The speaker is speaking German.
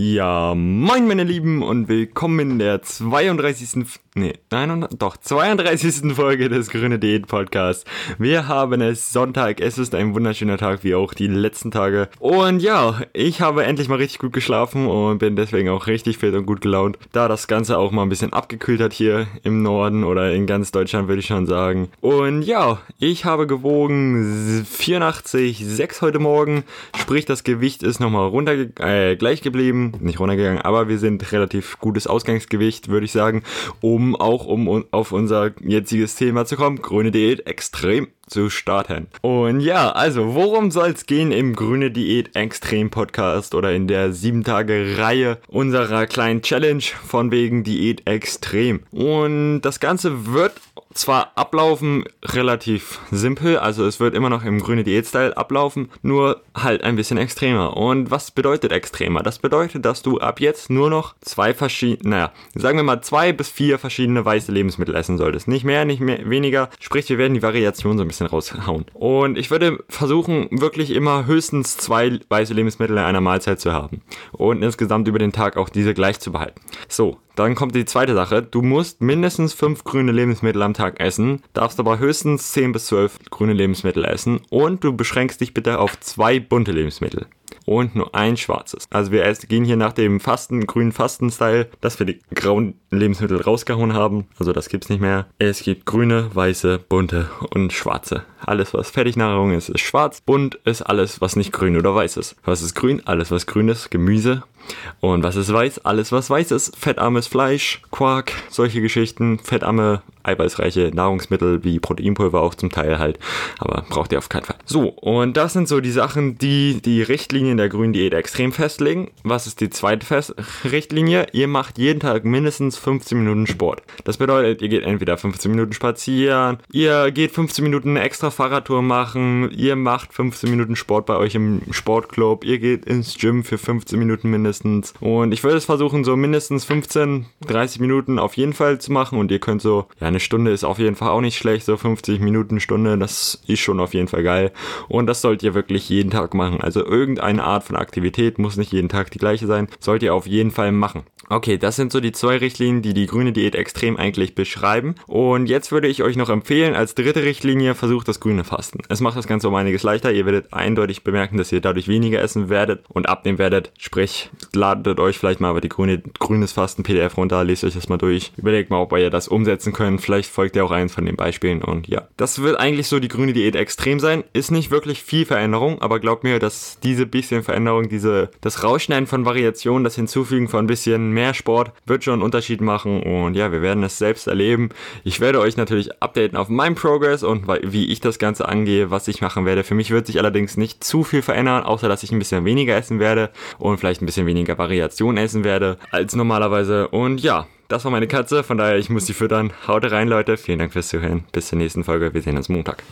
Ja, moin meine Lieben und willkommen in der 32. Nee, nein, doch, 32. Folge des Grüne Diät Podcasts. Wir haben es Sonntag, es ist ein wunderschöner Tag wie auch die letzten Tage. Und ja, ich habe endlich mal richtig gut geschlafen und bin deswegen auch richtig fit und gut gelaunt, da das Ganze auch mal ein bisschen abgekühlt hat hier im Norden oder in ganz Deutschland würde ich schon sagen. Und ja, ich habe gewogen 84,6 heute Morgen, sprich das Gewicht ist nochmal runter, äh, gleich geblieben nicht runtergegangen, aber wir sind relativ gutes Ausgangsgewicht, würde ich sagen, um auch um auf unser jetziges Thema zu kommen, grüne Diät extrem zu starten. Und ja, also worum soll es gehen im Grüne Diät Extrem Podcast oder in der 7 Tage Reihe unserer kleinen Challenge von wegen Diät Extrem. Und das Ganze wird zwar ablaufen relativ simpel, also es wird immer noch im grüne Diät-Style ablaufen, nur halt ein bisschen extremer. Und was bedeutet extremer? Das bedeutet, dass du ab jetzt nur noch zwei verschiedene, naja, sagen wir mal zwei bis vier verschiedene weiße Lebensmittel essen solltest. Nicht mehr, nicht mehr, weniger. Sprich, wir werden die Variation so ein bisschen raushauen. Und ich würde versuchen, wirklich immer höchstens zwei weiße Lebensmittel in einer Mahlzeit zu haben. Und insgesamt über den Tag auch diese gleich zu behalten. So, dann kommt die zweite Sache. Du musst mindestens fünf grüne Lebensmittel am Tag essen, darfst aber höchstens 10 bis 12 grüne Lebensmittel essen und du beschränkst dich bitte auf zwei bunte Lebensmittel und nur ein schwarzes. Also wir gehen hier nach dem Fasten, grünen Fasten-Style, dass wir die grauen Lebensmittel rausgehauen haben. Also das gibt's nicht mehr. Es gibt grüne, weiße, bunte und schwarze. Alles, was Fertignahrung ist, ist schwarz. Bunt ist alles, was nicht grün oder weiß ist. Was ist grün? Alles, was grün ist. Gemüse, und was ist weiß? Alles, was weiß ist. Fettarmes Fleisch, Quark, solche Geschichten. Fettarme, eiweißreiche Nahrungsmittel wie Proteinpulver auch zum Teil halt. Aber braucht ihr auf keinen Fall. So, und das sind so die Sachen, die die Richtlinien der grünen Diät extrem festlegen. Was ist die zweite Fest Richtlinie? Ihr macht jeden Tag mindestens 15 Minuten Sport. Das bedeutet, ihr geht entweder 15 Minuten spazieren, ihr geht 15 Minuten eine extra Fahrradtour machen, ihr macht 15 Minuten Sport bei euch im Sportclub, ihr geht ins Gym für 15 Minuten mindestens. Und ich würde es versuchen, so mindestens 15, 30 Minuten auf jeden Fall zu machen. Und ihr könnt so, ja, eine Stunde ist auf jeden Fall auch nicht schlecht. So 50 Minuten, Stunde, das ist schon auf jeden Fall geil. Und das sollt ihr wirklich jeden Tag machen. Also irgendeine Art von Aktivität muss nicht jeden Tag die gleiche sein. Sollt ihr auf jeden Fall machen. Okay, das sind so die zwei Richtlinien, die die grüne Diät extrem eigentlich beschreiben. Und jetzt würde ich euch noch empfehlen, als dritte Richtlinie versucht das grüne Fasten. Es macht das Ganze um einiges leichter. Ihr werdet eindeutig bemerken, dass ihr dadurch weniger essen werdet und abnehmen werdet. Sprich, ladet euch vielleicht mal aber die grüne, grünes Fasten PDF runter, lest euch das mal durch. Überlegt mal, ob ihr das umsetzen könnt. Vielleicht folgt ihr auch eins von den Beispielen und ja. Das wird eigentlich so die grüne Diät extrem sein. Ist nicht wirklich viel Veränderung, aber glaubt mir, dass diese bisschen Veränderung, diese, das Rausschneiden von Variationen, das Hinzufügen von ein bisschen mehr Sport wird schon einen Unterschied machen und ja, wir werden es selbst erleben. Ich werde euch natürlich updaten auf meinem Progress und wie ich das Ganze angehe, was ich machen werde. Für mich wird sich allerdings nicht zu viel verändern, außer dass ich ein bisschen weniger essen werde und vielleicht ein bisschen weniger Variation essen werde als normalerweise. Und ja, das war meine Katze, von daher ich muss sie füttern. Haut rein, Leute. Vielen Dank fürs Zuhören. Bis zur nächsten Folge. Wir sehen uns Montag.